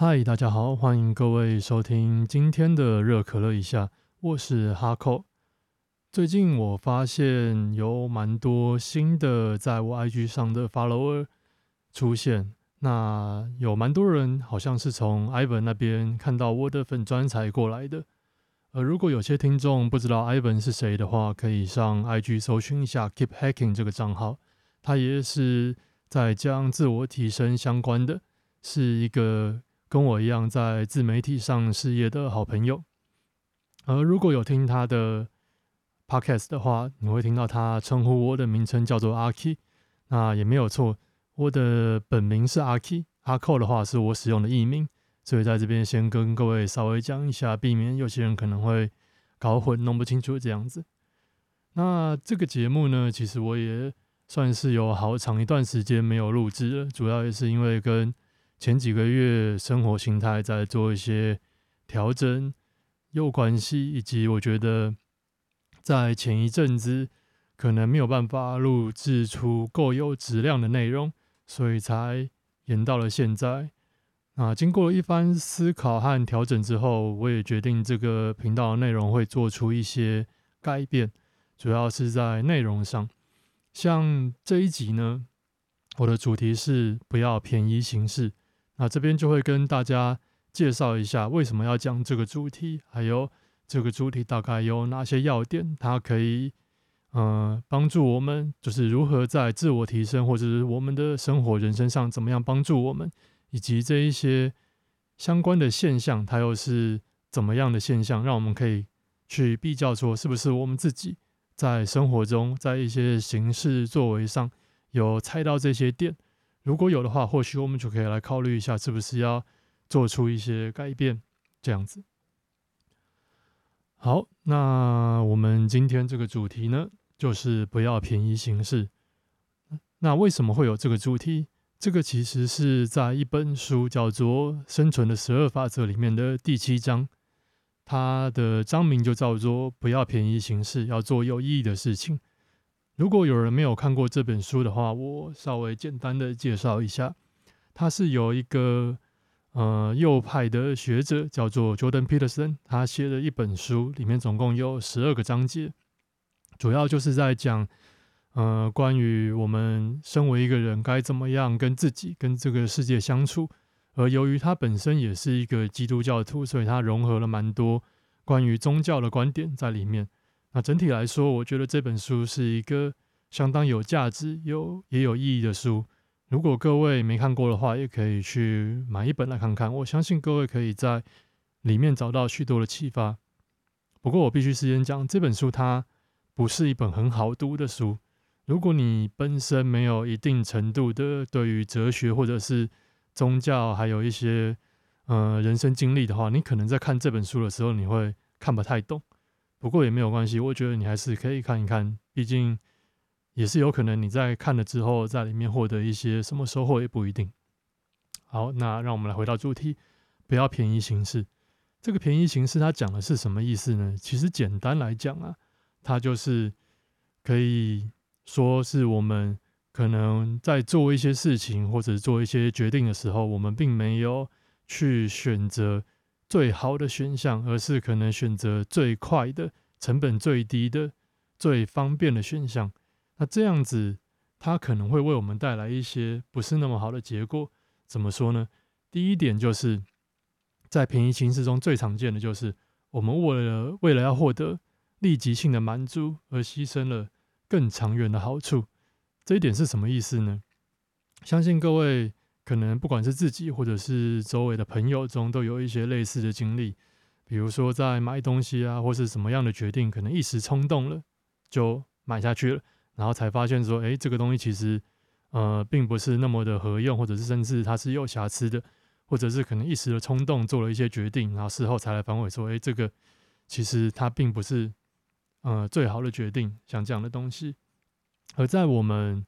嗨，大家好，欢迎各位收听今天的热可乐一下，我是哈扣。最近我发现有蛮多新的在我 IG 上的 follower 出现，那有蛮多人好像是从 Ivan 那边看到我的粉砖才过来的。呃，如果有些听众不知道 Ivan 是谁的话，可以上 IG 搜寻一下 Keep Hacking 这个账号，他也是在将自我提升相关的，是一个。跟我一样在自媒体上事业的好朋友，而如果有听他的 podcast 的话，你会听到他称呼我的名称叫做阿 K，那也没有错，我的本名是阿 K，阿寇的话是我使用的艺名，所以在这边先跟各位稍微讲一下，避免有些人可能会搞混、弄不清楚这样子。那这个节目呢，其实我也算是有好长一段时间没有录制了，主要也是因为跟前几个月生活形态在做一些调整有关系，以及我觉得在前一阵子可能没有办法录制出够有质量的内容，所以才延到了现在。那经过一番思考和调整之后，我也决定这个频道的内容会做出一些改变，主要是在内容上。像这一集呢，我的主题是不要便宜行事。那这边就会跟大家介绍一下为什么要讲这个主题，还有这个主题大概有哪些要点，它可以嗯帮助我们，就是如何在自我提升或者是我们的生活人生上怎么样帮助我们，以及这一些相关的现象，它又是怎么样的现象，让我们可以去比较说是不是我们自己在生活中在一些形式作为上有猜到这些点。如果有的话，或许我们就可以来考虑一下，是不是要做出一些改变，这样子。好，那我们今天这个主题呢，就是不要便宜行事。那为什么会有这个主题？这个其实是在一本书叫做《生存的十二法则》里面的第七章，它的章名就叫做“不要便宜行事，要做有意义的事情”。如果有人没有看过这本书的话，我稍微简单的介绍一下。它是由一个呃右派的学者叫做 Jordan Peterson，他写的一本书，里面总共有十二个章节，主要就是在讲呃关于我们身为一个人该怎么样跟自己跟这个世界相处。而由于他本身也是一个基督教徒，所以他融合了蛮多关于宗教的观点在里面。整体来说，我觉得这本书是一个相当有价值、有也有意义的书。如果各位没看过的话，也可以去买一本来看看。我相信各位可以在里面找到许多的启发。不过我必须事先讲，这本书它不是一本很好读的书。如果你本身没有一定程度的对于哲学或者是宗教，还有一些呃人生经历的话，你可能在看这本书的时候，你会看不太懂。不过也没有关系，我觉得你还是可以看一看，毕竟也是有可能你在看了之后，在里面获得一些什么收获也不一定。好，那让我们来回到主题，不要便宜行事。这个便宜行事它讲的是什么意思呢？其实简单来讲啊，它就是可以说是我们可能在做一些事情或者做一些决定的时候，我们并没有去选择。最好的选项，而是可能选择最快的、成本最低的、最方便的选项。那这样子，它可能会为我们带来一些不是那么好的结果。怎么说呢？第一点就是，在便宜形式中最常见的就是，我们为了为了要获得立即性的满足，而牺牲了更长远的好处。这一点是什么意思呢？相信各位。可能不管是自己或者是周围的朋友中，都有一些类似的经历。比如说在买东西啊，或是什么样的决定，可能一时冲动了就买下去了，然后才发现说，哎，这个东西其实呃并不是那么的合用，或者是甚至它是有瑕疵的，或者是可能一时的冲动做了一些决定，然后事后才来反悔说，哎，这个其实它并不是呃最好的决定，像这样的东西。而在我们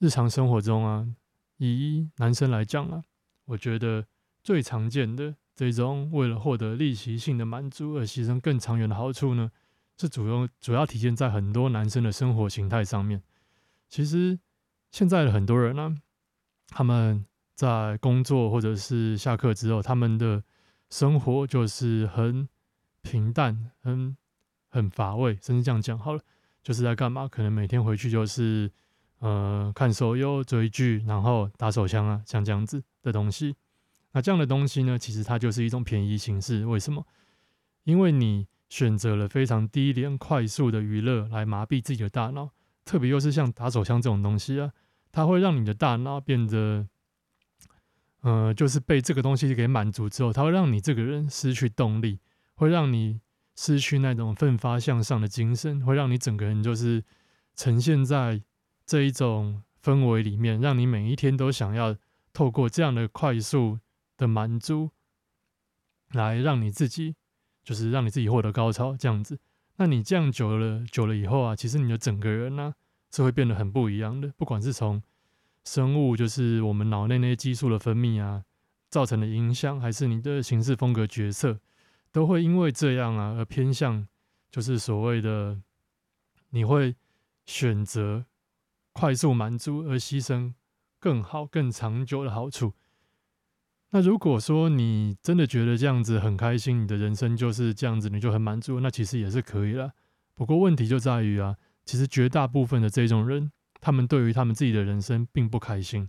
日常生活中啊。以男生来讲啊，我觉得最常见的这种为了获得立即性的满足而牺牲更长远的好处呢，是主要主要体现在很多男生的生活形态上面。其实现在的很多人呢，他们在工作或者是下课之后，他们的生活就是很平淡、很很乏味，甚至这样讲好了，就是在干嘛？可能每天回去就是呃看手游、追剧，然后打手枪啊，像这样子的东西。那这样的东西呢，其实它就是一种便宜形式。为什么？因为你选择了非常低廉、快速的娱乐来麻痹自己的大脑，特别又是像打手枪这种东西啊，它会让你的大脑变得，呃，就是被这个东西给满足之后，它会让你这个人失去动力，会让你失去那种奋发向上的精神，会让你整个人就是呈现在这一种氛围里面，让你每一天都想要透过这样的快速。的满足，来让你自己，就是让你自己获得高潮，这样子。那你这样久了，久了以后啊，其实你的整个人呢，是会变得很不一样的。不管是从生物，就是我们脑内那些激素的分泌啊，造成的影响，还是你的行事风格、角色，都会因为这样啊而偏向，就是所谓的你会选择快速满足，而牺牲更好、更长久的好处。那如果说你真的觉得这样子很开心，你的人生就是这样子，你就很满足，那其实也是可以了。不过问题就在于啊，其实绝大部分的这种人，他们对于他们自己的人生并不开心。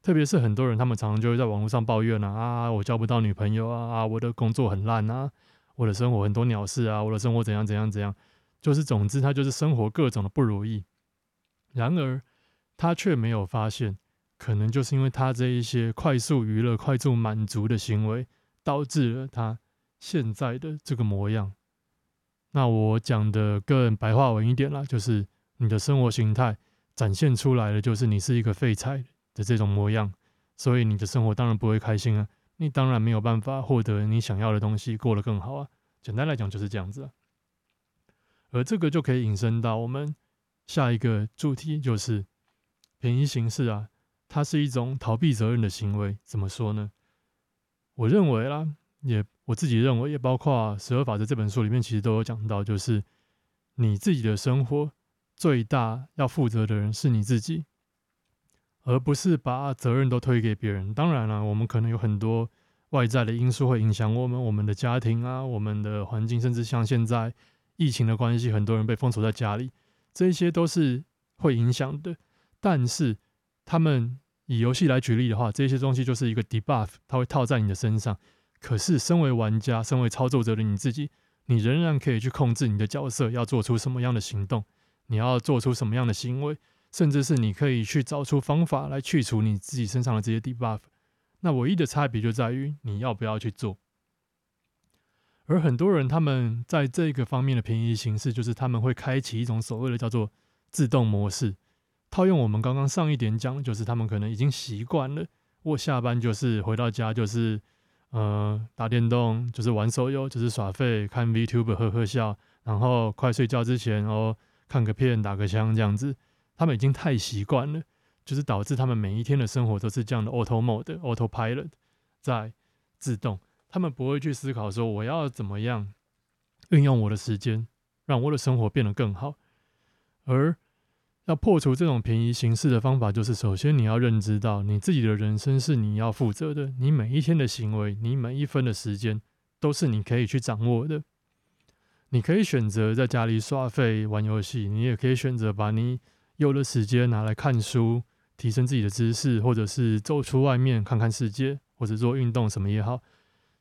特别是很多人，他们常常就会在网络上抱怨啊，啊，我交不到女朋友啊，啊，我的工作很烂啊，我的生活很多鸟事啊，我的生活怎样怎样怎样，就是总之他就是生活各种的不如意。然而他却没有发现。可能就是因为他这一些快速娱乐、快速满足的行为，导致了他现在的这个模样。那我讲的更白话文一点啦，就是你的生活形态展现出来的，就是你是一个废柴的这种模样，所以你的生活当然不会开心啊，你当然没有办法获得你想要的东西，过得更好啊。简单来讲就是这样子啊。而这个就可以引申到我们下一个主题，就是便宜形式啊。它是一种逃避责任的行为，怎么说呢？我认为啦，也我自己认为，也包括《十二法则》这本书里面，其实都有讲到，就是你自己的生活最大要负责的人是你自己，而不是把责任都推给别人。当然了，我们可能有很多外在的因素会影响我们，我们的家庭啊，我们的环境，甚至像现在疫情的关系，很多人被封锁在家里，这些都是会影响的。但是他们。以游戏来举例的话，这些东西就是一个 debuff，它会套在你的身上。可是，身为玩家、身为操作者的你自己，你仍然可以去控制你的角色要做出什么样的行动，你要做出什么样的行为，甚至是你可以去找出方法来去除你自己身上的这些 debuff。那唯一的差别就在于你要不要去做。而很多人他们在这个方面的便宜形式，就是他们会开启一种所谓的叫做自动模式。套用我们刚刚上一点讲，就是他们可能已经习惯了，我下班就是回到家就是呃打电动，就是玩手游，就是耍废，看 VTube 呵呵笑，然后快睡觉之前哦看个片打个枪这样子，他们已经太习惯了，就是导致他们每一天的生活都是这样的 auto mode auto pilot 在自动，他们不会去思考说我要怎么样运用我的时间，让我的生活变得更好，而。要破除这种便宜形式的方法，就是首先你要认知到，你自己的人生是你要负责的。你每一天的行为，你每一分的时间，都是你可以去掌握的。你可以选择在家里刷费玩游戏，你也可以选择把你有的时间拿来看书，提升自己的知识，或者是走出外面看看世界，或者做运动什么也好。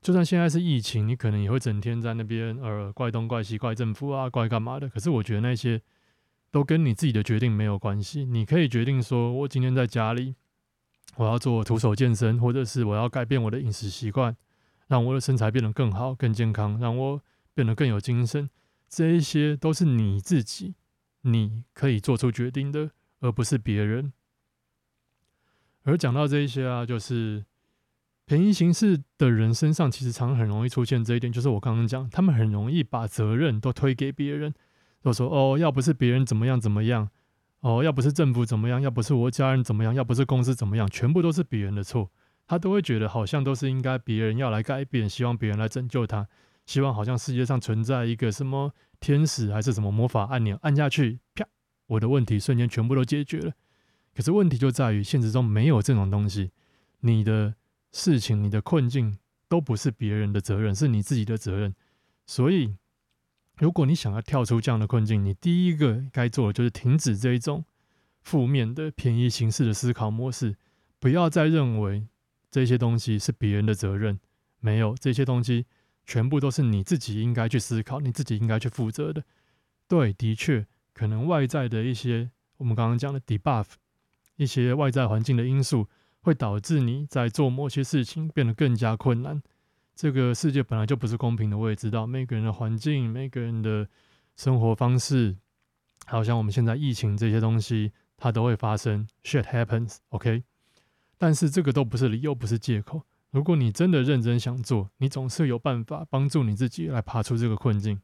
就算现在是疫情，你可能也会整天在那边呃怪东怪西怪政府啊怪干嘛的。可是我觉得那些。都跟你自己的决定没有关系。你可以决定说，我今天在家里，我要做徒手健身，或者是我要改变我的饮食习惯，让我的身材变得更好、更健康，让我变得更有精神。这一些都是你自己，你可以做出决定的，而不是别人。而讲到这一些啊，就是便宜行事的人身上，其实常很容易出现这一点，就是我刚刚讲，他们很容易把责任都推给别人。就说哦，要不是别人怎么样怎么样，哦，要不是政府怎么样，要不是我家人怎么样，要不是公司怎么样，全部都是别人的错。他都会觉得好像都是应该别人要来改变，希望别人来拯救他，希望好像世界上存在一个什么天使还是什么魔法按钮，按下去，啪，我的问题瞬间全部都解决了。可是问题就在于现实中没有这种东西。你的事情、你的困境都不是别人的责任，是你自己的责任。所以，如果你想要跳出这样的困境，你第一个该做的就是停止这一种负面的、便宜形式的思考模式，不要再认为这些东西是别人的责任。没有这些东西，全部都是你自己应该去思考、你自己应该去负责的。对，的确，可能外在的一些我们刚刚讲的 debuff，一些外在环境的因素，会导致你在做某些事情变得更加困难。这个世界本来就不是公平的，我也知道。每个人的环境、每个人的生活方式，好像我们现在疫情这些东西，它都会发生。Shit happens，OK？但是这个都不是理由，不是借口。如果你真的认真想做，你总是有办法帮助你自己来爬出这个困境。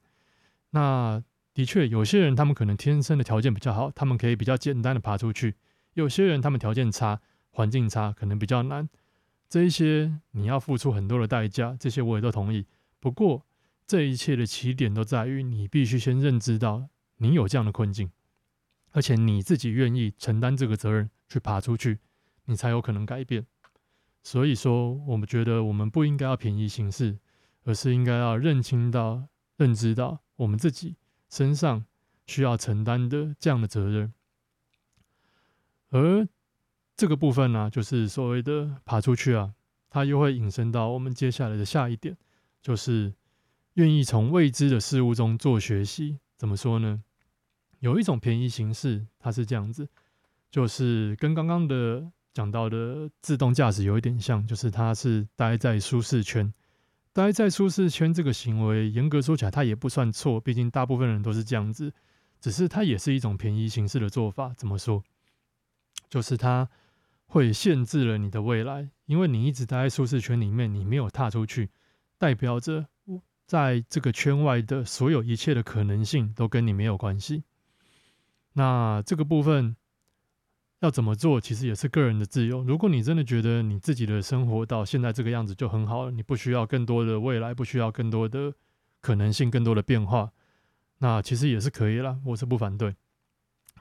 那的确，有些人他们可能天生的条件比较好，他们可以比较简单的爬出去；有些人他们条件差，环境差，可能比较难。这一些你要付出很多的代价，这些我也都同意。不过，这一切的起点都在于你必须先认知到你有这样的困境，而且你自己愿意承担这个责任去爬出去，你才有可能改变。所以说，我们觉得我们不应该要便宜行事，而是应该要认清到、认知到我们自己身上需要承担的这样的责任。而这个部分呢，就是所谓的爬出去啊，它又会引申到我们接下来的下一点，就是愿意从未知的事物中做学习。怎么说呢？有一种便宜形式，它是这样子，就是跟刚刚的。讲到的自动驾驶有一点像，就是它是待在舒适圈，待在舒适圈这个行为，严格说起来，它也不算错，毕竟大部分人都是这样子。只是它也是一种便宜形式的做法。怎么说？就是它会限制了你的未来，因为你一直待在舒适圈里面，你没有踏出去，代表着在这个圈外的所有一切的可能性都跟你没有关系。那这个部分。要怎么做，其实也是个人的自由。如果你真的觉得你自己的生活到现在这个样子就很好了，你不需要更多的未来，不需要更多的可能性、更多的变化，那其实也是可以了，我是不反对。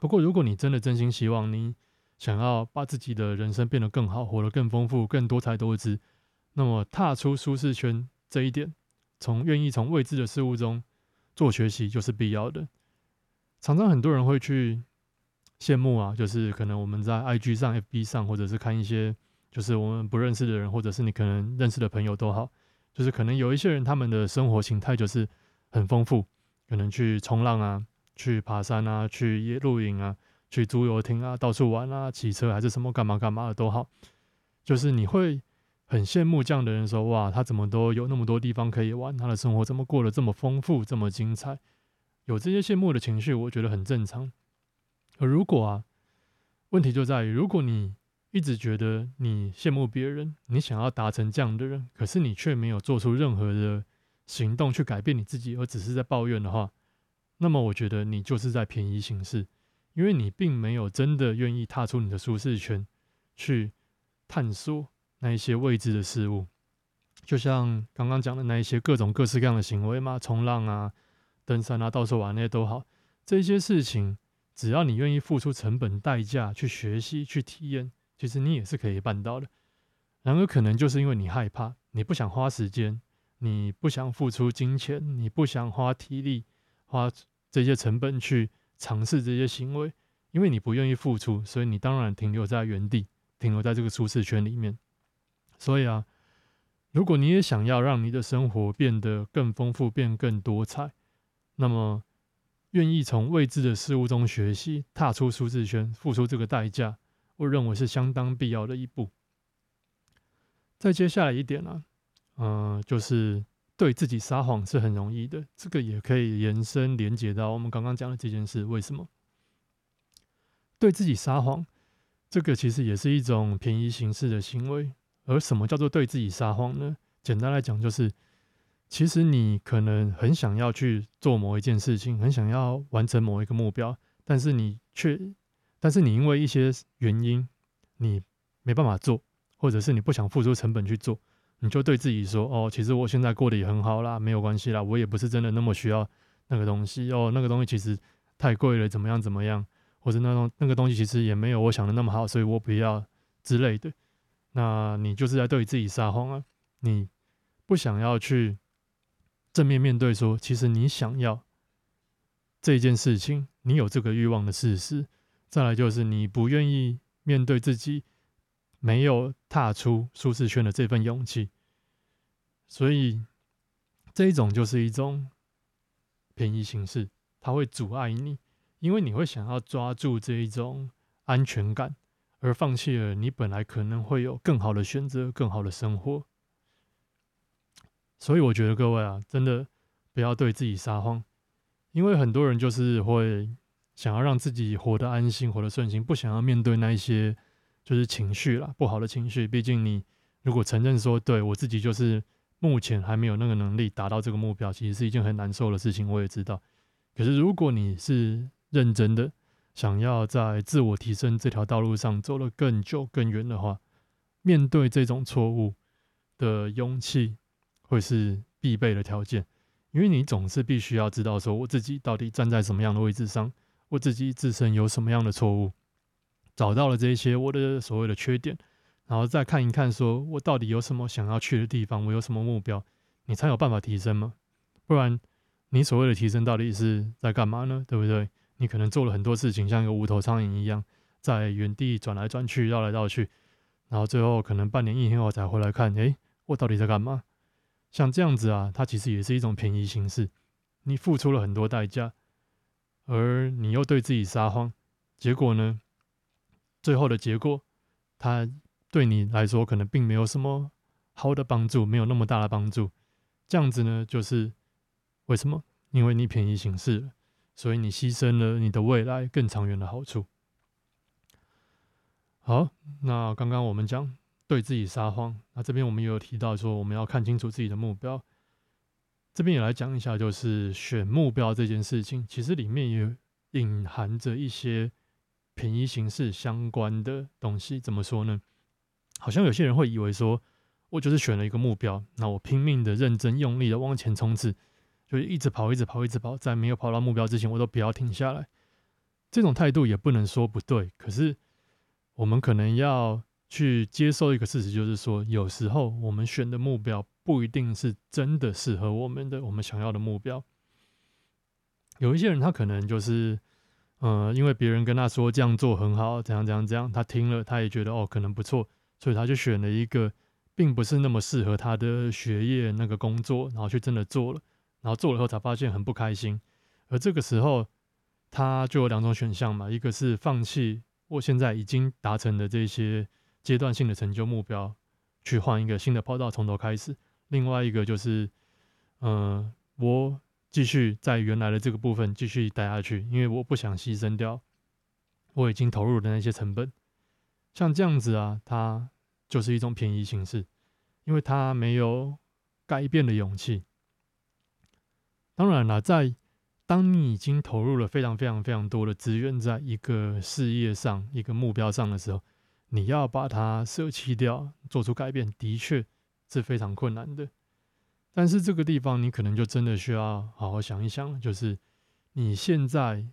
不过，如果你真的真心希望你想要把自己的人生变得更好，活得更丰富、更多彩多姿，那么踏出舒适圈这一点，从愿意从未知的事物中做学习，就是必要的。常常很多人会去。羡慕啊，就是可能我们在 IG 上、FB 上，或者是看一些就是我们不认识的人，或者是你可能认识的朋友都好，就是可能有一些人他们的生活形态就是很丰富，可能去冲浪啊，去爬山啊，去野露营啊，去租游艇啊，到处玩啊，骑车还是什么干嘛干嘛的都好，就是你会很羡慕这样的人说，哇，他怎么都有那么多地方可以玩，他的生活怎么过得这么丰富，这么精彩？有这些羡慕的情绪，我觉得很正常。而如果啊，问题就在于，如果你一直觉得你羡慕别人，你想要达成这样的人，可是你却没有做出任何的行动去改变你自己，而只是在抱怨的话，那么我觉得你就是在便宜行事，因为你并没有真的愿意踏出你的舒适圈，去探索那一些未知的事物。就像刚刚讲的那一些各种各式各样的行为嘛，冲浪啊、登山啊、到处玩那些都好，这些事情。只要你愿意付出成本代价去学习、去体验，其实你也是可以办到的。然而，可能就是因为你害怕，你不想花时间，你不想付出金钱，你不想花体力、花这些成本去尝试这些行为，因为你不愿意付出，所以你当然停留在原地，停留在这个舒适圈里面。所以啊，如果你也想要让你的生活变得更丰富、变更多彩，那么。愿意从未知的事物中学习，踏出舒适圈，付出这个代价，我认为是相当必要的一步。再接下来一点呢，嗯，就是对自己撒谎是很容易的，这个也可以延伸连接到我们刚刚讲的这件事。为什么对自己撒谎？这个其实也是一种便宜行事的行为。而什么叫做对自己撒谎呢？简单来讲，就是。其实你可能很想要去做某一件事情，很想要完成某一个目标，但是你却，但是你因为一些原因，你没办法做，或者是你不想付出成本去做，你就对自己说：“哦，其实我现在过得也很好啦，没有关系啦，我也不是真的那么需要那个东西哦，那个东西其实太贵了，怎么样怎么样，或者那种那个东西其实也没有我想的那么好，所以我不要之类的。”那你就是在对自己撒谎啊！你不想要去正面面对，说其实你想要这件事情，你有这个欲望的事实。再来就是你不愿意面对自己没有踏出舒适圈的这份勇气，所以这一种就是一种便宜形式，它会阻碍你，因为你会想要抓住这一种安全感。而放弃了你本来可能会有更好的选择、更好的生活，所以我觉得各位啊，真的不要对自己撒谎，因为很多人就是会想要让自己活得安心、活得顺心，不想要面对那一些就是情绪啦，不好的情绪。毕竟你如果承认说，对我自己就是目前还没有那个能力达到这个目标，其实是一件很难受的事情。我也知道，可是如果你是认真的。想要在自我提升这条道路上走得更久、更远的话，面对这种错误的勇气会是必备的条件。因为你总是必须要知道，说我自己到底站在什么样的位置上，我自己自身有什么样的错误，找到了这些我的所谓的缺点，然后再看一看，说我到底有什么想要去的地方，我有什么目标，你才有办法提升嘛。不然，你所谓的提升到底是在干嘛呢？对不对？你可能做了很多事情，像一个无头苍蝇一样，在原地转来转去、绕来绕去，然后最后可能半年、一年后才回来看，哎，我到底在干嘛？像这样子啊，它其实也是一种便宜形式。你付出了很多代价，而你又对自己撒谎，结果呢？最后的结果，它对你来说可能并没有什么好的帮助，没有那么大的帮助。这样子呢，就是为什么？因为你便宜行事。所以你牺牲了你的未来更长远的好处。好，那刚刚我们讲对自己撒谎，那这边我们也有提到说我们要看清楚自己的目标。这边也来讲一下，就是选目标这件事情，其实里面也隐含着一些便宜形式相关的东西。怎么说呢？好像有些人会以为说，我就是选了一个目标，那我拼命的、认真、用力的往前冲刺。就一直跑，一直跑，一直跑，在没有跑到目标之前，我都不要停下来。这种态度也不能说不对，可是我们可能要去接受一个事实，就是说，有时候我们选的目标不一定是真的适合我们的，我们想要的目标。有一些人，他可能就是，呃，因为别人跟他说这样做很好，怎样怎样怎样，他听了，他也觉得哦，可能不错，所以他就选了一个并不是那么适合他的学业那个工作，然后去真的做了。然后做了以后才发现很不开心，而这个时候他就有两种选项嘛，一个是放弃我现在已经达成的这些阶段性的成就目标，去换一个新的跑道从头开始；另外一个就是，嗯，我继续在原来的这个部分继续待下去，因为我不想牺牲掉我已经投入的那些成本。像这样子啊，它就是一种便宜形式，因为它没有改变的勇气。当然了，在当你已经投入了非常非常非常多的资源在一个事业上、一个目标上的时候，你要把它舍弃掉，做出改变，的确是非常困难的。但是这个地方，你可能就真的需要好好想一想，就是你现在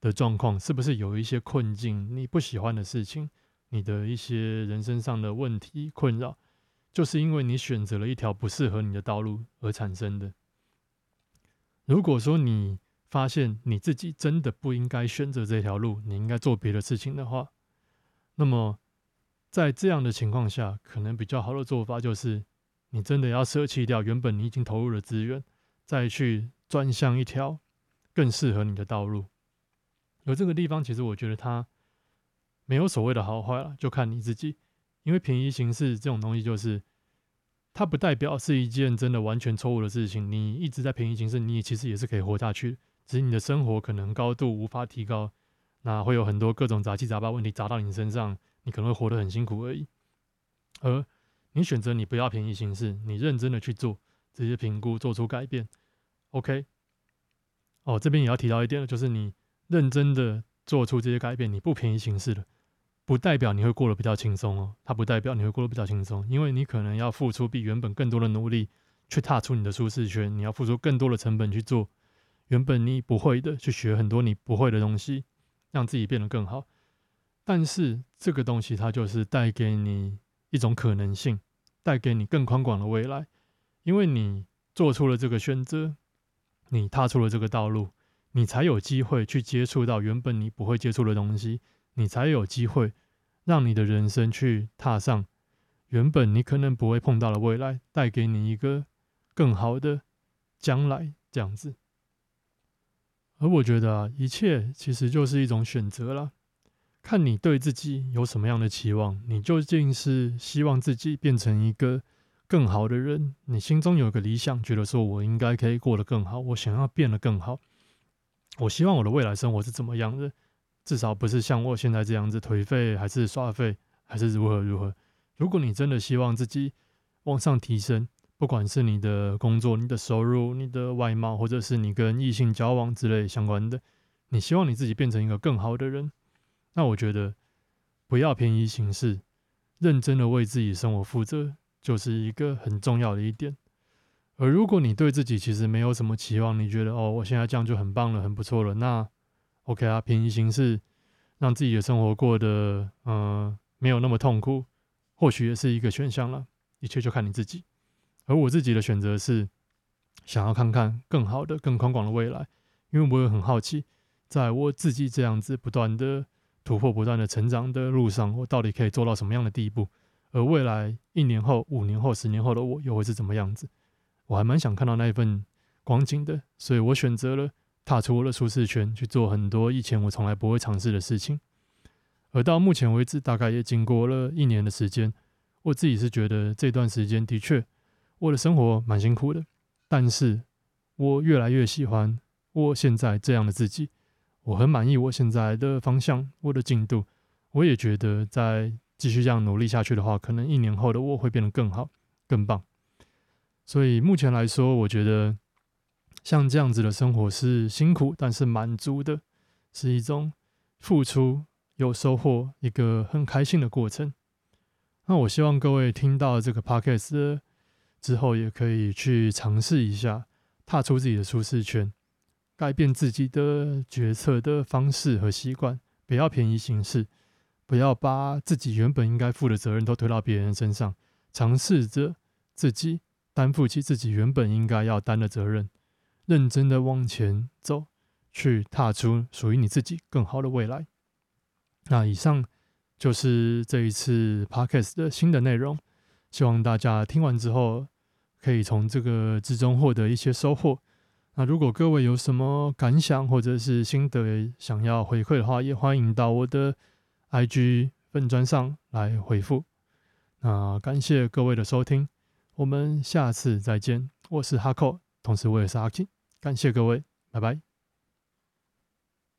的状况是不是有一些困境，你不喜欢的事情，你的一些人生上的问题困扰，就是因为你选择了一条不适合你的道路而产生的。如果说你发现你自己真的不应该选择这条路，你应该做别的事情的话，那么在这样的情况下，可能比较好的做法就是，你真的要舍弃掉原本你已经投入的资源，再去转向一条更适合你的道路。有这个地方，其实我觉得它没有所谓的好坏了，就看你自己。因为便宜形式这种东西，就是。它不代表是一件真的完全错误的事情。你一直在便宜行事，你其实也是可以活下去，只是你的生活可能高度无法提高，那会有很多各种杂七杂八问题砸到你身上，你可能会活得很辛苦而已。而你选择你不要便宜行事，你认真的去做这些评估，做出改变，OK。哦，这边也要提到一点就是你认真的做出这些改变，你不便宜行事的。不代表你会过得比较轻松哦，它不代表你会过得比较轻松，因为你可能要付出比原本更多的努力去踏出你的舒适圈，你要付出更多的成本去做原本你不会的，去学很多你不会的东西，让自己变得更好。但是这个东西它就是带给你一种可能性，带给你更宽广的未来。因为你做出了这个选择，你踏出了这个道路，你才有机会去接触到原本你不会接触的东西，你才有机会让你的人生去踏上原本你可能不会碰到的未来，带给你一个更好的将来。这样子。而我觉得啊，一切其实就是一种选择了，看你对自己有什么样的期望，你究竟是希望自己变成一个更好的人，你心中有个理想，觉得说我应该可以过得更好，我想要变得更好，我希望我的未来生活是怎么样的，至少不是像我现在这样子颓废，还是耍废，还是如何如何。如果你真的希望自己往上提升，不管是你的工作、你的收入、你的外貌，或者是你跟异性交往之类相关的，你希望你自己变成一个更好的人，那我觉得不要便宜行事，认真的为自己生活负责，就是一个很重要的一点。而如果你对自己其实没有什么期望，你觉得哦，我现在这样就很棒了，很不错了，那 OK 啊，便宜行事，让自己的生活过得嗯没有那么痛苦，或许也是一个选项了。一切就看你自己。而我自己的选择是，想要看看更好的、更宽广的未来，因为我也很好奇，在我自己这样子不断的突破、不断的成长的路上，我到底可以做到什么样的地步？而未来一年后、五年后、十年后的我又会是怎么样子？我还蛮想看到那一份光景的，所以我选择了踏出我的舒适圈，去做很多以前我从来不会尝试的事情。而到目前为止，大概也经过了一年的时间，我自己是觉得这段时间的确。我的生活蛮辛苦的，但是我越来越喜欢我现在这样的自己，我很满意我现在的方向，我的进度，我也觉得再继续这样努力下去的话，可能一年后的我会变得更好、更棒。所以目前来说，我觉得像这样子的生活是辛苦，但是满足的，是一种付出有收获、一个很开心的过程。那我希望各位听到这个 podcast。之后也可以去尝试一下，踏出自己的舒适圈，改变自己的决策的方式和习惯，不要便宜行事，不要把自己原本应该负的责任都推到别人身上，尝试着自己担负起自己原本应该要担的责任，认真的往前走，去踏出属于你自己更好的未来。那以上就是这一次 podcast 的新的内容，希望大家听完之后。可以从这个之中获得一些收获。那如果各位有什么感想或者是心得想要回馈的话，也欢迎到我的 IG 粉砖上来回复。那感谢各位的收听，我们下次再见。我是哈扣，同时我也是阿金感谢各位，拜拜。